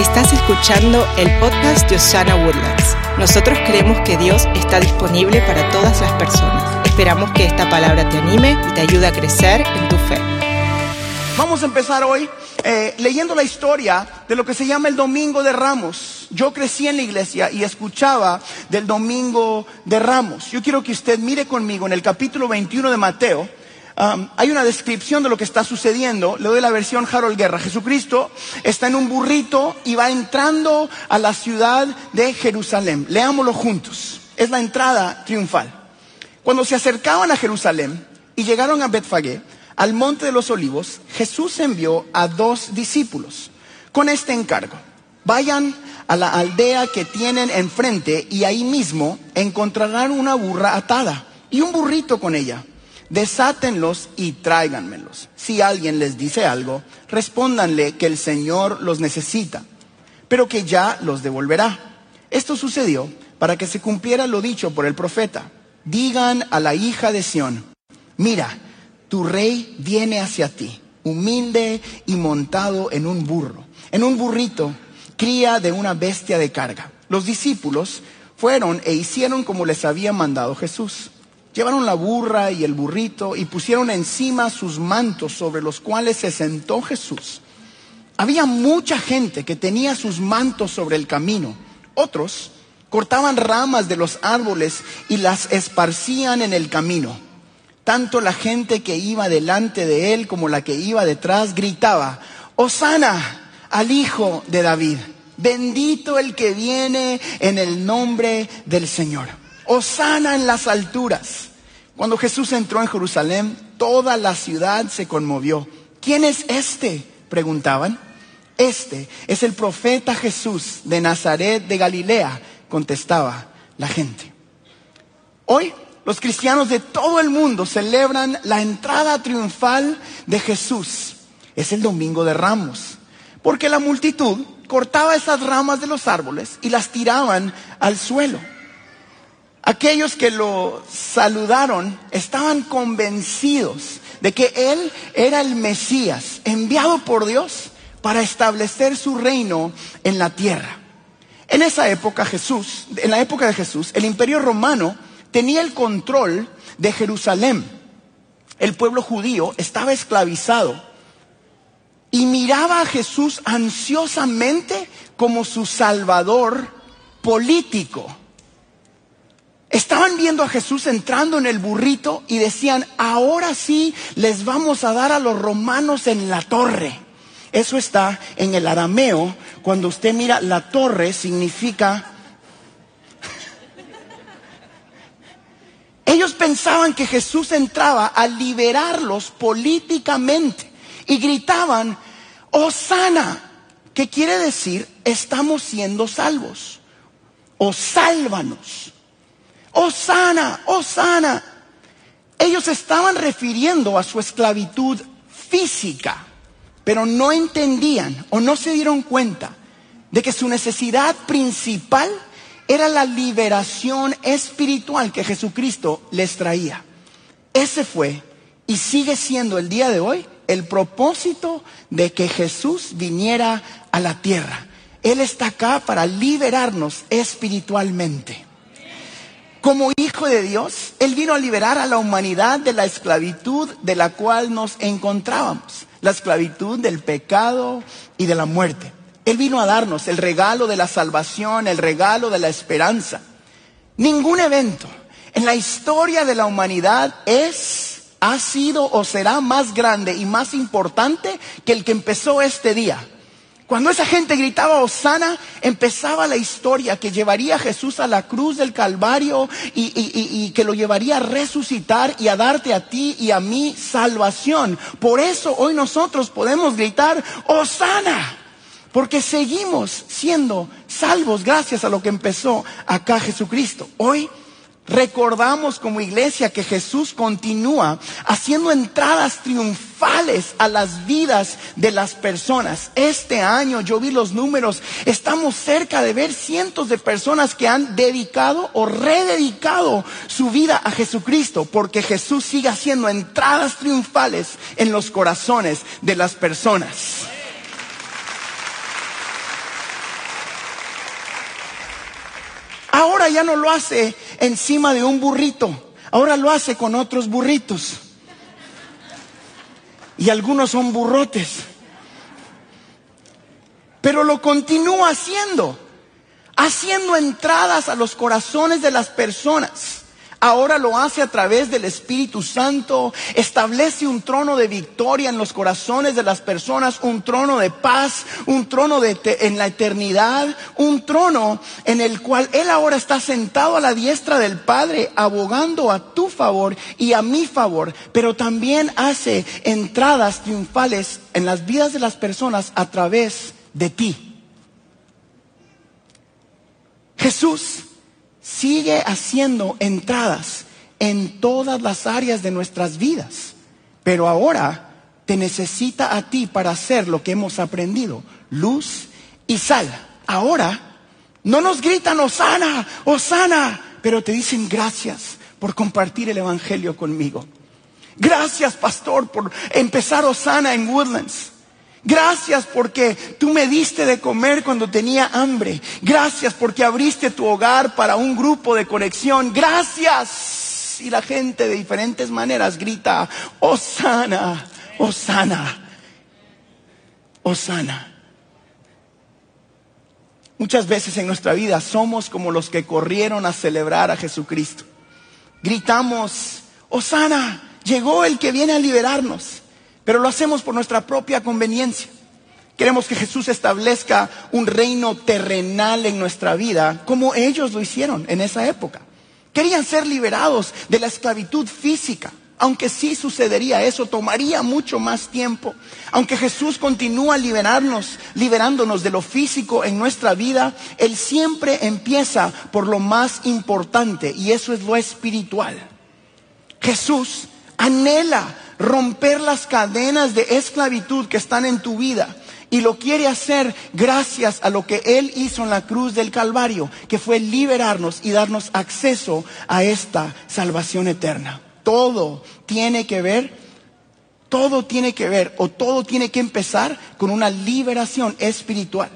Estás escuchando el podcast de Osana Woodlands. Nosotros creemos que Dios está disponible para todas las personas. Esperamos que esta palabra te anime y te ayude a crecer en tu fe. Vamos a empezar hoy eh, leyendo la historia de lo que se llama el Domingo de Ramos. Yo crecí en la iglesia y escuchaba del Domingo de Ramos. Yo quiero que usted mire conmigo en el capítulo 21 de Mateo. Hay una descripción de lo que está sucediendo. Le doy la versión Harold Guerra. Jesucristo está en un burrito y va entrando a la ciudad de Jerusalén. Leámoslo juntos. Es la entrada triunfal. Cuando se acercaban a Jerusalén y llegaron a Betfagé, al monte de los olivos, Jesús envió a dos discípulos con este encargo. Vayan a la aldea que tienen enfrente y ahí mismo encontrarán una burra atada y un burrito con ella. Desátenlos y tráiganmelos. Si alguien les dice algo, respóndanle que el Señor los necesita, pero que ya los devolverá. Esto sucedió para que se cumpliera lo dicho por el profeta. Digan a la hija de Sión, mira, tu rey viene hacia ti, humilde y montado en un burro, en un burrito, cría de una bestia de carga. Los discípulos fueron e hicieron como les había mandado Jesús. Llevaron la burra y el burrito y pusieron encima sus mantos sobre los cuales se sentó Jesús. Había mucha gente que tenía sus mantos sobre el camino. Otros cortaban ramas de los árboles y las esparcían en el camino. Tanto la gente que iba delante de él como la que iba detrás gritaba, Osana al Hijo de David, bendito el que viene en el nombre del Señor. Osana en las alturas. Cuando Jesús entró en Jerusalén, toda la ciudad se conmovió. ¿Quién es este? preguntaban. Este es el profeta Jesús de Nazaret de Galilea, contestaba la gente. Hoy los cristianos de todo el mundo celebran la entrada triunfal de Jesús. Es el domingo de ramos, porque la multitud cortaba esas ramas de los árboles y las tiraban al suelo. Aquellos que lo saludaron estaban convencidos de que Él era el Mesías enviado por Dios para establecer su reino en la tierra. En esa época Jesús, en la época de Jesús, el imperio romano tenía el control de Jerusalén. El pueblo judío estaba esclavizado y miraba a Jesús ansiosamente como su salvador político. Estaban viendo a Jesús entrando en el burrito y decían, ahora sí les vamos a dar a los romanos en la torre. Eso está en el arameo. Cuando usted mira la torre significa... Ellos pensaban que Jesús entraba a liberarlos políticamente y gritaban, Osana, que quiere decir, estamos siendo salvos, o sálvanos. Osana, Osana. Ellos estaban refiriendo a su esclavitud física, pero no entendían o no se dieron cuenta de que su necesidad principal era la liberación espiritual que Jesucristo les traía. Ese fue y sigue siendo el día de hoy el propósito de que Jesús viniera a la tierra. Él está acá para liberarnos espiritualmente. Como hijo de Dios, Él vino a liberar a la humanidad de la esclavitud de la cual nos encontrábamos, la esclavitud del pecado y de la muerte. Él vino a darnos el regalo de la salvación, el regalo de la esperanza. Ningún evento en la historia de la humanidad es, ha sido o será más grande y más importante que el que empezó este día. Cuando esa gente gritaba Osana, empezaba la historia que llevaría a Jesús a la cruz del Calvario y, y, y, que lo llevaría a resucitar y a darte a ti y a mí salvación. Por eso hoy nosotros podemos gritar Osana, porque seguimos siendo salvos gracias a lo que empezó acá Jesucristo. Hoy recordamos como iglesia que Jesús continúa haciendo entradas triunfales a las vidas de las personas. Este año yo vi los números, estamos cerca de ver cientos de personas que han dedicado o rededicado su vida a Jesucristo porque Jesús sigue haciendo entradas triunfales en los corazones de las personas. Ya no lo hace encima de un burrito, ahora lo hace con otros burritos. Y algunos son burrotes. Pero lo continúa haciendo, haciendo entradas a los corazones de las personas Ahora lo hace a través del Espíritu Santo, establece un trono de victoria en los corazones de las personas, un trono de paz, un trono de en la eternidad, un trono en el cual Él ahora está sentado a la diestra del Padre, abogando a tu favor y a mi favor, pero también hace entradas triunfales en las vidas de las personas a través de ti. Jesús sigue haciendo entradas en todas las áreas de nuestras vidas, pero ahora te necesita a ti para hacer lo que hemos aprendido, luz y sal. Ahora no nos gritan Osana, Osana, pero te dicen gracias por compartir el Evangelio conmigo. Gracias, pastor, por empezar Osana en Woodlands. Gracias porque tú me diste de comer cuando tenía hambre. Gracias porque abriste tu hogar para un grupo de conexión. Gracias. Y la gente de diferentes maneras grita, Osana, Osana, Osana. Muchas veces en nuestra vida somos como los que corrieron a celebrar a Jesucristo. Gritamos, Osana, llegó el que viene a liberarnos pero lo hacemos por nuestra propia conveniencia. Queremos que Jesús establezca un reino terrenal en nuestra vida, como ellos lo hicieron en esa época. Querían ser liberados de la esclavitud física, aunque sí sucedería eso, tomaría mucho más tiempo. Aunque Jesús continúa liberarnos, liberándonos de lo físico en nuestra vida, Él siempre empieza por lo más importante y eso es lo espiritual. Jesús anhela romper las cadenas de esclavitud que están en tu vida. Y lo quiere hacer gracias a lo que Él hizo en la cruz del Calvario, que fue liberarnos y darnos acceso a esta salvación eterna. Todo tiene que ver, todo tiene que ver o todo tiene que empezar con una liberación espiritual.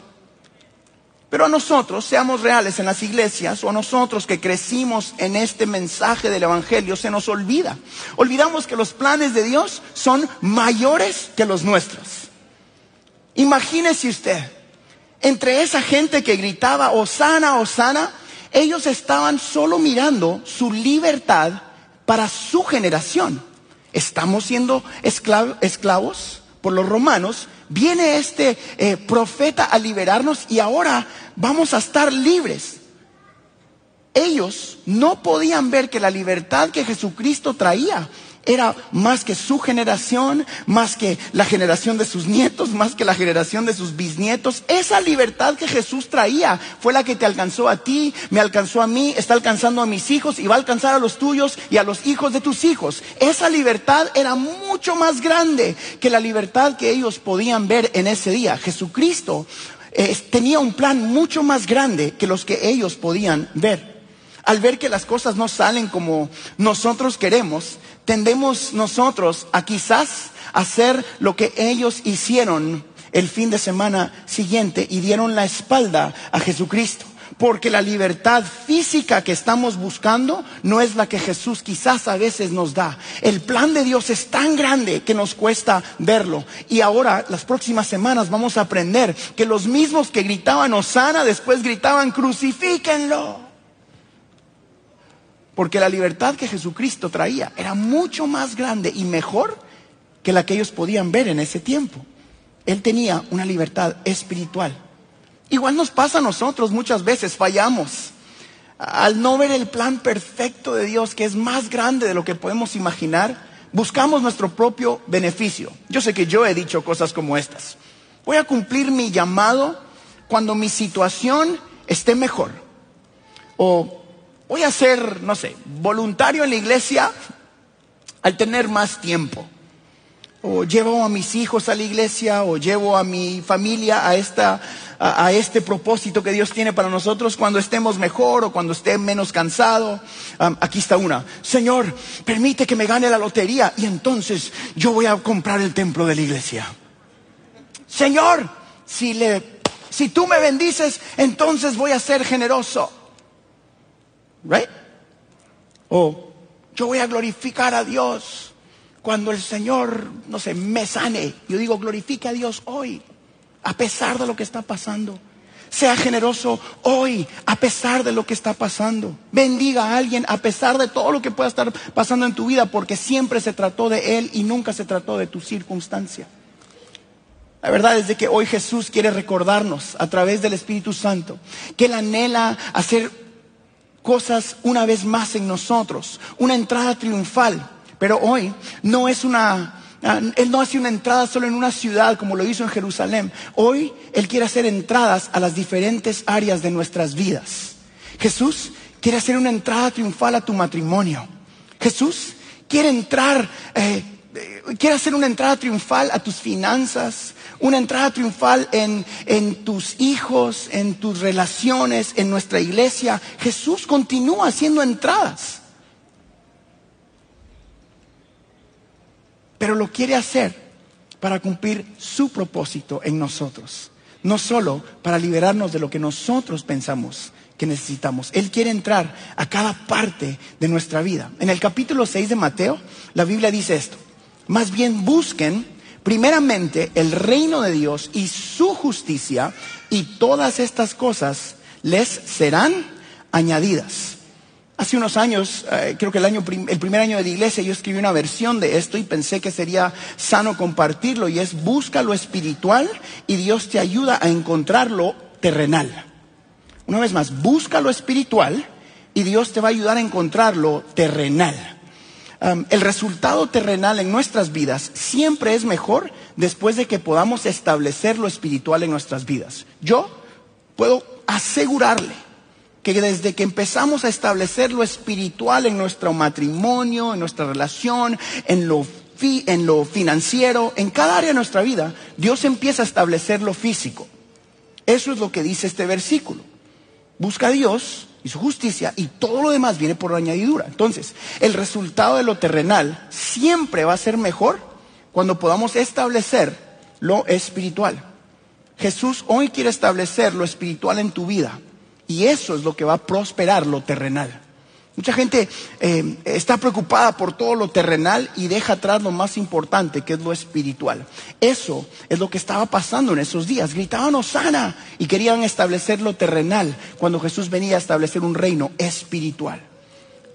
Pero a nosotros, seamos reales en las iglesias, o a nosotros que crecimos en este mensaje del Evangelio, se nos olvida. Olvidamos que los planes de Dios son mayores que los nuestros. Imagínese usted, entre esa gente que gritaba, Osana, Osana, ellos estaban solo mirando su libertad para su generación. Estamos siendo esclavos por los romanos, viene este eh, profeta a liberarnos y ahora vamos a estar libres. Ellos no podían ver que la libertad que Jesucristo traía era más que su generación, más que la generación de sus nietos, más que la generación de sus bisnietos. Esa libertad que Jesús traía fue la que te alcanzó a ti, me alcanzó a mí, está alcanzando a mis hijos y va a alcanzar a los tuyos y a los hijos de tus hijos. Esa libertad era mucho más grande que la libertad que ellos podían ver en ese día. Jesucristo eh, tenía un plan mucho más grande que los que ellos podían ver. Al ver que las cosas no salen como nosotros queremos, tendemos nosotros a quizás hacer lo que ellos hicieron el fin de semana siguiente y dieron la espalda a Jesucristo. Porque la libertad física que estamos buscando no es la que Jesús quizás a veces nos da. El plan de Dios es tan grande que nos cuesta verlo. Y ahora, las próximas semanas, vamos a aprender que los mismos que gritaban Osana después gritaban crucifíquenlo. Porque la libertad que Jesucristo traía era mucho más grande y mejor que la que ellos podían ver en ese tiempo. Él tenía una libertad espiritual. Igual nos pasa a nosotros muchas veces, fallamos. Al no ver el plan perfecto de Dios, que es más grande de lo que podemos imaginar, buscamos nuestro propio beneficio. Yo sé que yo he dicho cosas como estas. Voy a cumplir mi llamado cuando mi situación esté mejor. O voy a ser, no sé, voluntario en la iglesia al tener más tiempo. O llevo a mis hijos a la iglesia, o llevo a mi familia a, esta, a, este propósito que Dios tiene para nosotros cuando estemos mejor o cuando esté menos cansado. aquí está una. Señor, permite que me gane la lotería y entonces yo voy a comprar el templo de la iglesia. Señor, si, le, si tú me bendices, entonces voy a ser generoso. Right? O yo voy a glorificar a Dios cuando el Señor, no sé, me sane. Yo digo, glorifique a Dios hoy, a pesar de lo que está pasando. Sea generoso hoy, a pesar de lo que está pasando. Bendiga a alguien a pesar de todo lo que pueda estar pasando en tu vida, porque siempre se trató de Él y nunca se trató de tu circunstancia. La verdad es de que hoy Jesús quiere recordarnos a través del Espíritu Santo que Él anhela hacer cosas una vez más en nosotros, una entrada triunfal. Pero hoy no es una, ah, Él no hace una entrada solo en una ciudad como lo hizo en Jerusalén. Hoy Él quiere hacer entradas a las diferentes áreas de nuestras vidas. Jesús quiere hacer una entrada triunfal a tu matrimonio. Jesús quiere entrar, eh, eh, quiere hacer una entrada triunfal a tus finanzas, una entrada triunfal en, en tus hijos, en tus relaciones, en nuestra iglesia. Jesús continúa haciendo entradas. Pero lo quiere hacer para cumplir su propósito en nosotros. No solo para liberarnos de lo que nosotros pensamos que necesitamos. Él quiere entrar a cada parte de nuestra vida. En el capítulo 6 de Mateo, la Biblia dice esto. Más bien busquen primeramente el reino de Dios y su justicia y todas estas cosas les serán añadidas. Hace unos años, eh, creo que el, año, el primer año de la iglesia, yo escribí una versión de esto y pensé que sería sano compartirlo y es busca lo espiritual y Dios te ayuda a encontrar lo terrenal. Una vez más, busca lo espiritual y Dios te va a ayudar a encontrar lo terrenal el resultado terrenal en nuestras vidas siempre es mejor después de que podamos establecer lo espiritual en nuestras vidas. Yo puedo asegurarle que desde que empezamos a establecer lo espiritual en nuestro matrimonio, en nuestra relación, en lo, en lo financiero, en cada área de nuestra vida, Dios empieza a establecer lo físico. Eso es lo que dice este versículo. Busca a Dios y su justicia y todo lo demás viene por añadidura. Entonces, el resultado de lo terrenal siempre va a ser mejor cuando podamos establecer lo espiritual. Jesús hoy quiere establecer lo espiritual en tu vida y eso es lo que va a prosperar lo terrenal. Mucha gente eh, está preocupada por todo lo terrenal y deja atrás lo más importante, que es lo espiritual. Eso es lo que estaba pasando en esos días. Gritaban Osana y querían establecer lo terrenal cuando Jesús venía a establecer un reino espiritual.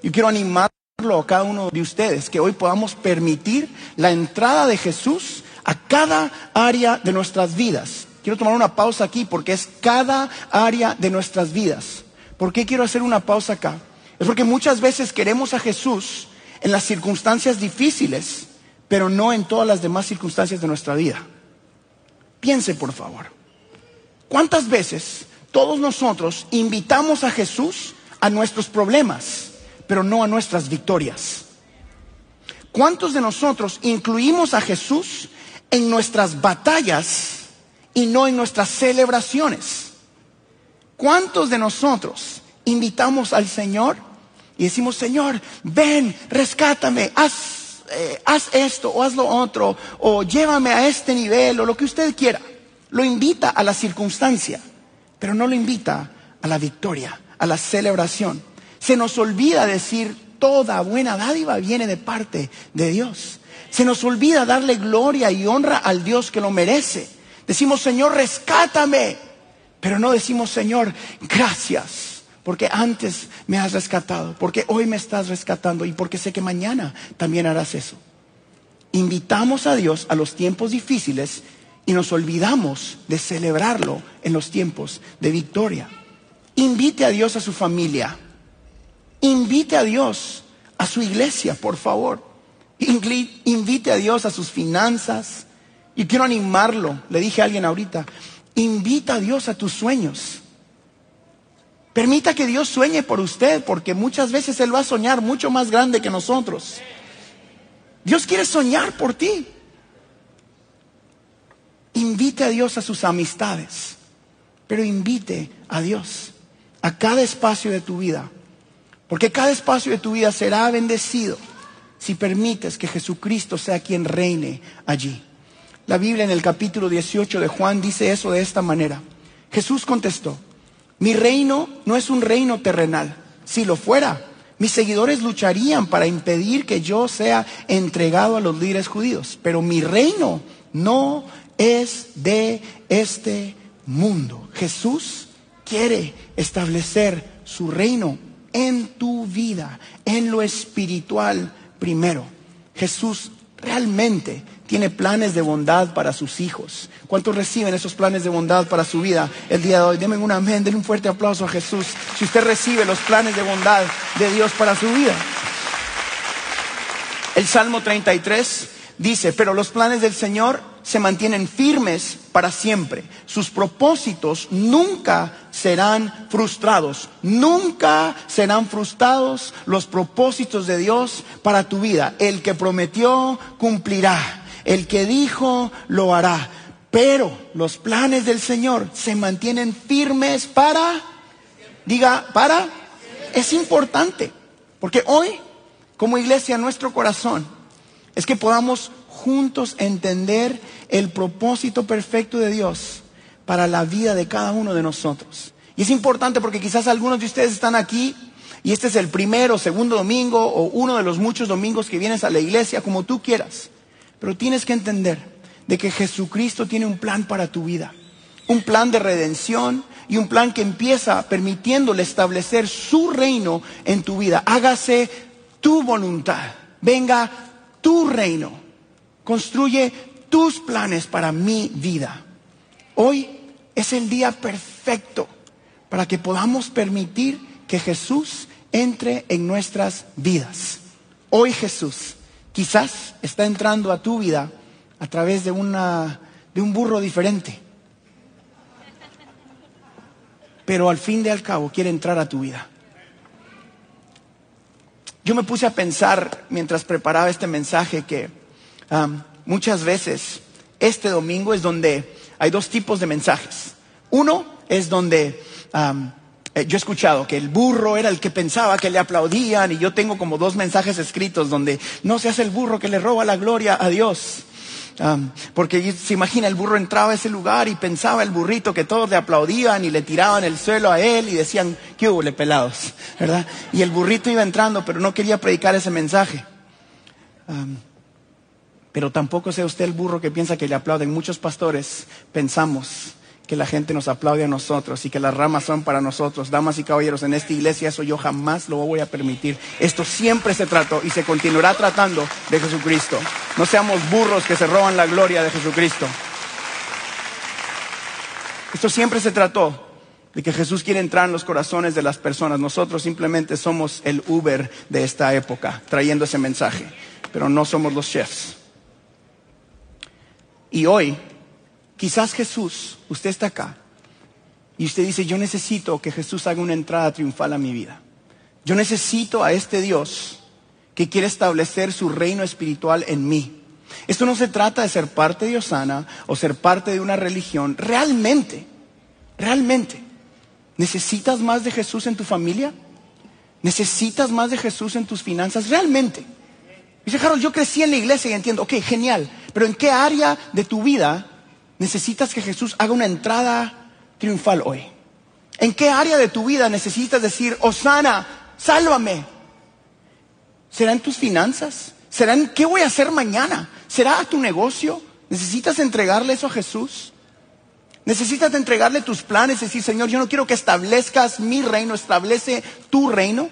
Yo quiero animarlo a cada uno de ustedes que hoy podamos permitir la entrada de Jesús a cada área de nuestras vidas. Quiero tomar una pausa aquí porque es cada área de nuestras vidas. ¿Por qué quiero hacer una pausa acá? Es porque muchas veces queremos a Jesús en las circunstancias difíciles, pero no en todas las demás circunstancias de nuestra vida. Piense, por favor. ¿Cuántas veces todos nosotros invitamos a Jesús a nuestros problemas, pero no a nuestras victorias? ¿Cuántos de nosotros incluimos a Jesús en nuestras batallas y no en nuestras celebraciones? ¿Cuántos de nosotros invitamos al Señor y decimos, Señor, ven, rescátame, haz, eh, haz esto o haz lo otro, o llévame a este nivel, o lo que usted quiera. Lo invita a la circunstancia, pero no lo invita a la victoria, a la celebración. Se nos olvida decir, toda buena dádiva viene de parte de Dios. Se nos olvida darle gloria y honra al Dios que lo merece. Decimos, Señor, rescátame, pero no decimos, Señor, gracias porque antes me has rescatado, porque hoy me estás rescatando y porque sé que mañana también harás eso. Invitamos a Dios a los tiempos difíciles y nos olvidamos de celebrarlo en los tiempos de victoria. Invite a Dios a su familia. Invite a Dios a su iglesia, por favor. Invite a Dios a sus finanzas. Y quiero animarlo. Le dije a alguien ahorita, invita a Dios a tus sueños. Permita que Dios sueñe por usted, porque muchas veces Él va a soñar mucho más grande que nosotros. Dios quiere soñar por ti. Invite a Dios a sus amistades, pero invite a Dios a cada espacio de tu vida, porque cada espacio de tu vida será bendecido si permites que Jesucristo sea quien reine allí. La Biblia en el capítulo 18 de Juan dice eso de esta manera. Jesús contestó, mi reino no es un reino terrenal. Si lo fuera, mis seguidores lucharían para impedir que yo sea entregado a los líderes judíos. Pero mi reino no es de este mundo. Jesús quiere establecer su reino en tu vida, en lo espiritual primero. Jesús realmente tiene planes de bondad para sus hijos. ¿Cuántos reciben esos planes de bondad para su vida el día de hoy? Denme un amén, denle un fuerte aplauso a Jesús. Si usted recibe los planes de bondad de Dios para su vida. El Salmo 33 dice, pero los planes del Señor se mantienen firmes para siempre. Sus propósitos nunca serán frustrados. Nunca serán frustrados los propósitos de Dios para tu vida. El que prometió cumplirá. El que dijo lo hará. Pero los planes del Señor se mantienen firmes para, diga, para, es importante. Porque hoy, como iglesia, nuestro corazón es que podamos juntos entender el propósito perfecto de Dios para la vida de cada uno de nosotros. Y es importante porque quizás algunos de ustedes están aquí y este es el primero, segundo domingo o uno de los muchos domingos que vienes a la iglesia, como tú quieras. Pero tienes que entender de que Jesucristo tiene un plan para tu vida, un plan de redención y un plan que empieza permitiéndole establecer su reino en tu vida. Hágase tu voluntad, venga tu reino, construye tus planes para mi vida. Hoy es el día perfecto para que podamos permitir que Jesús entre en nuestras vidas. Hoy Jesús quizás está entrando a tu vida a través de, una, de un burro diferente. Pero al fin de al cabo quiere entrar a tu vida. Yo me puse a pensar mientras preparaba este mensaje que um, muchas veces este domingo es donde hay dos tipos de mensajes. Uno es donde eh, yo he escuchado que el burro era el que pensaba que le aplaudían y yo tengo como dos mensajes escritos donde no se hace el burro que le roba la gloria a Dios. porque se imagina, el burro entraba a ese lugar y pensaba el burrito que todos le aplaudían y le tiraban el suelo a él y decían, ¿qué hubo, pelados? ¿Verdad? Y el burrito iba entrando, pero no quería predicar ese mensaje. Pero tampoco sea usted el burro que piensa que le aplauden. Muchos pastores pensamos que la gente nos aplaude a nosotros y que las ramas son para nosotros. Damas y caballeros, en esta iglesia eso yo jamás lo voy a permitir. Esto siempre se trató y se continuará tratando de Jesucristo. No seamos burros que se roban la gloria de Jesucristo. Esto siempre se trató de que Jesús quiere entrar en los corazones de las personas. Nosotros simplemente somos el Uber de esta época, trayendo ese mensaje, pero no somos los chefs. Y hoy Quizás Jesús, usted está acá y usted dice, yo necesito que Jesús haga una entrada triunfal a mi vida. Yo necesito a este Dios que quiere establecer su reino espiritual en mí. Esto no se trata de ser parte de Osana o ser parte de una religión. Realmente, realmente, ¿necesitas más de Jesús en tu familia? ¿Necesitas más de Jesús en tus finanzas? Realmente. Dice Harold, yo crecí en la iglesia y entiendo, ok, genial, pero ¿en qué área de tu vida necesitas que Jesús haga una entrada triunfal hoy? ¿En qué área de tu vida necesitas decir, Osana, sálvame? ¿Será en tus finanzas? ¿Será en qué voy a hacer mañana? ¿Será a tu negocio? ¿Necesitas entregarle eso a Jesús? ¿Necesitas entregarle tus planes y decir, Señor, yo no quiero que establezcas mi reino, establece tu reino?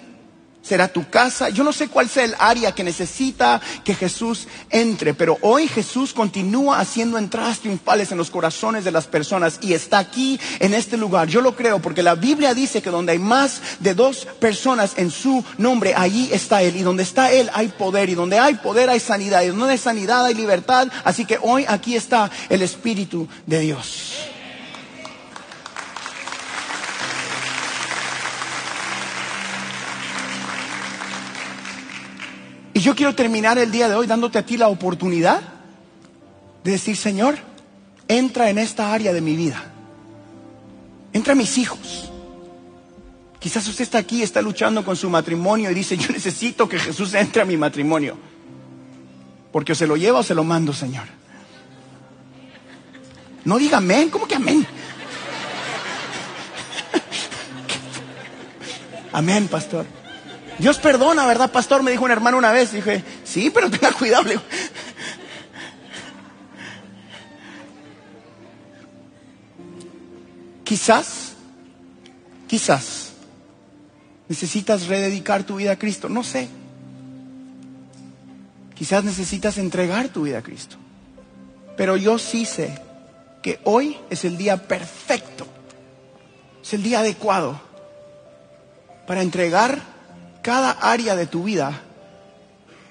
Será tu casa. Yo no sé cuál sea el área que necesita que Jesús entre, pero hoy Jesús continúa haciendo entradas triunfales en los corazones de las personas y está aquí en este lugar. Yo lo creo porque la Biblia dice que donde hay más de dos personas en su nombre, allí está Él. Y donde está Él hay poder y donde hay poder hay sanidad y donde hay sanidad hay libertad. Así que hoy aquí está el Espíritu de Dios. Y yo quiero terminar el día de hoy dándote a ti la oportunidad de decir, Señor, entra en esta área de mi vida. Entra a mis hijos. Quizás usted está aquí, está luchando con su matrimonio y dice, yo necesito que Jesús entre a mi matrimonio. Porque se lo lleva o se lo mando, Señor. No diga amén, ¿cómo que amén? Amén, pastor. Dios perdona, ¿verdad, pastor? Me dijo un hermano una vez. Dije, sí, pero tenga cuidado. Quizás, quizás necesitas rededicar tu vida a Cristo. No sé. Quizás necesitas entregar tu vida a Cristo. Pero yo sí sé que hoy es el día perfecto. Es el día adecuado para entregar cada área de tu vida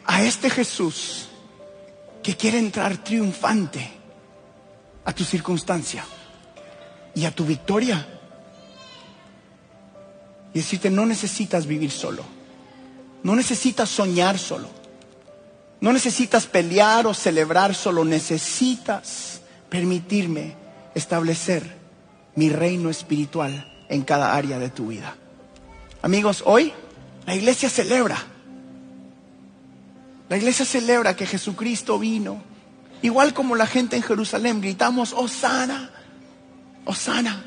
a este Jesús que quiere entrar triunfante a tu circunstancia y a tu victoria. Y decirte, no necesitas vivir solo. No necesitas soñar solo. No necesitas pelear o celebrar solo. Necesitas permitirme establecer mi reino espiritual en cada área de tu vida. Amigos, hoy la iglesia celebra. La iglesia celebra que Jesucristo vino. Igual como la gente en Jerusalén gritamos, Osana, Osana.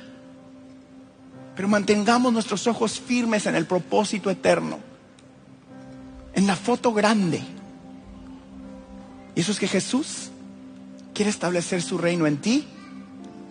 Pero mantengamos nuestros ojos firmes en el propósito eterno, en la foto grande. Y eso es que Jesús quiere establecer su reino en ti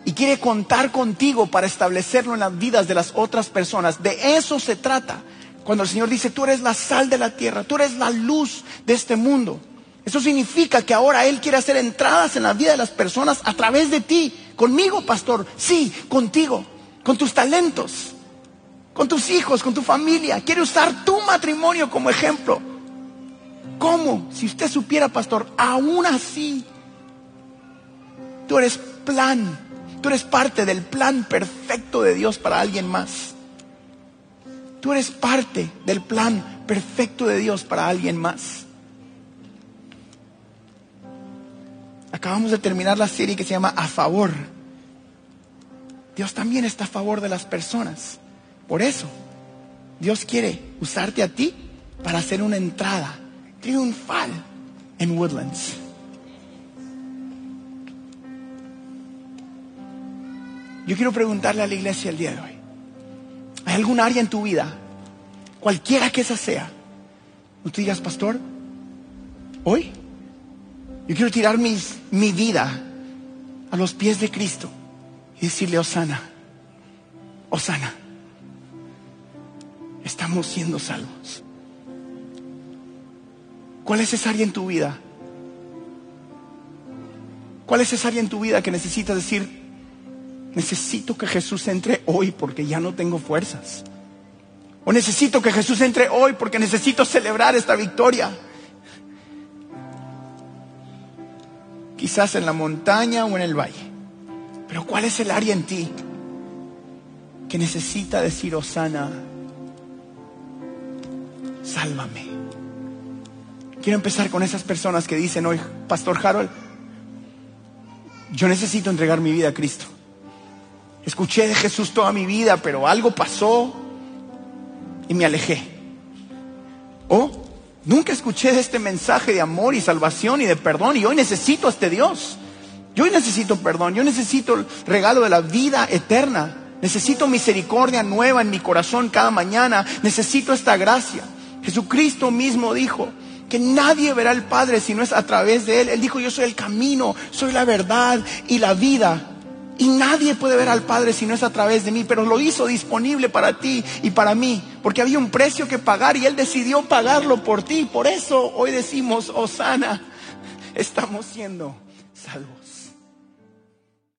y quiere contar contigo para establecerlo en las vidas de las otras personas. De eso se trata. Cuando el Señor dice, tú eres la sal de la tierra, tú eres la luz de este mundo. Eso significa que ahora Él quiere hacer entradas en la vida de las personas a través de ti. Conmigo, pastor. Sí, contigo. Con tus talentos. Con tus hijos, con tu familia. Quiere usar tu matrimonio como ejemplo. ¿Cómo? Si usted supiera, pastor, aún así, tú eres plan. Tú eres parte del plan perfecto de Dios para alguien más. Tú eres parte del plan perfecto de Dios para alguien más. Acabamos de terminar la serie que se llama A favor. Dios también está a favor de las personas. Por eso, Dios quiere usarte a ti para hacer una entrada triunfal en Woodlands. Yo quiero preguntarle a la iglesia el día de hoy. ¿Hay algún área en tu vida, cualquiera que esa sea, no te digas, pastor, hoy yo quiero tirar mi vida a los pies de Cristo y decirle, Osana, Osana, estamos siendo salvos. ¿Cuál es esa área en tu vida? ¿Cuál es esa área en tu vida que necesitas decir, necesito que Jesús entre hoy porque ya no tengo fuerzas? O necesito que Jesús entre hoy porque necesito celebrar esta victoria. quizás en la montaña o en el valle. Pero ¿cuál es el área en ti que necesita decir, Osana, sálvame? Quiero empezar con esas personas que dicen hoy, Pastor Harold, yo necesito entregar mi vida a Cristo. Escuché de Jesús toda mi vida, pero algo pasó y me alejé. O Nunca escuché de este mensaje de amor y salvación y de perdón y hoy necesito a este Dios. Yo hoy necesito perdón, yo necesito el regalo de la vida eterna. Necesito misericordia nueva en mi corazón cada mañana. Necesito esta gracia. Jesucristo mismo dijo que nadie verá al Padre si no es a través de Él. Él dijo, yo soy el camino, soy la verdad y la vida. Y nadie puede ver al Padre si no es a través de mí, pero lo hizo disponible para ti y para mí, porque había un precio que pagar y Él decidió pagarlo por ti. Por eso hoy decimos, Osana, estamos siendo salvos.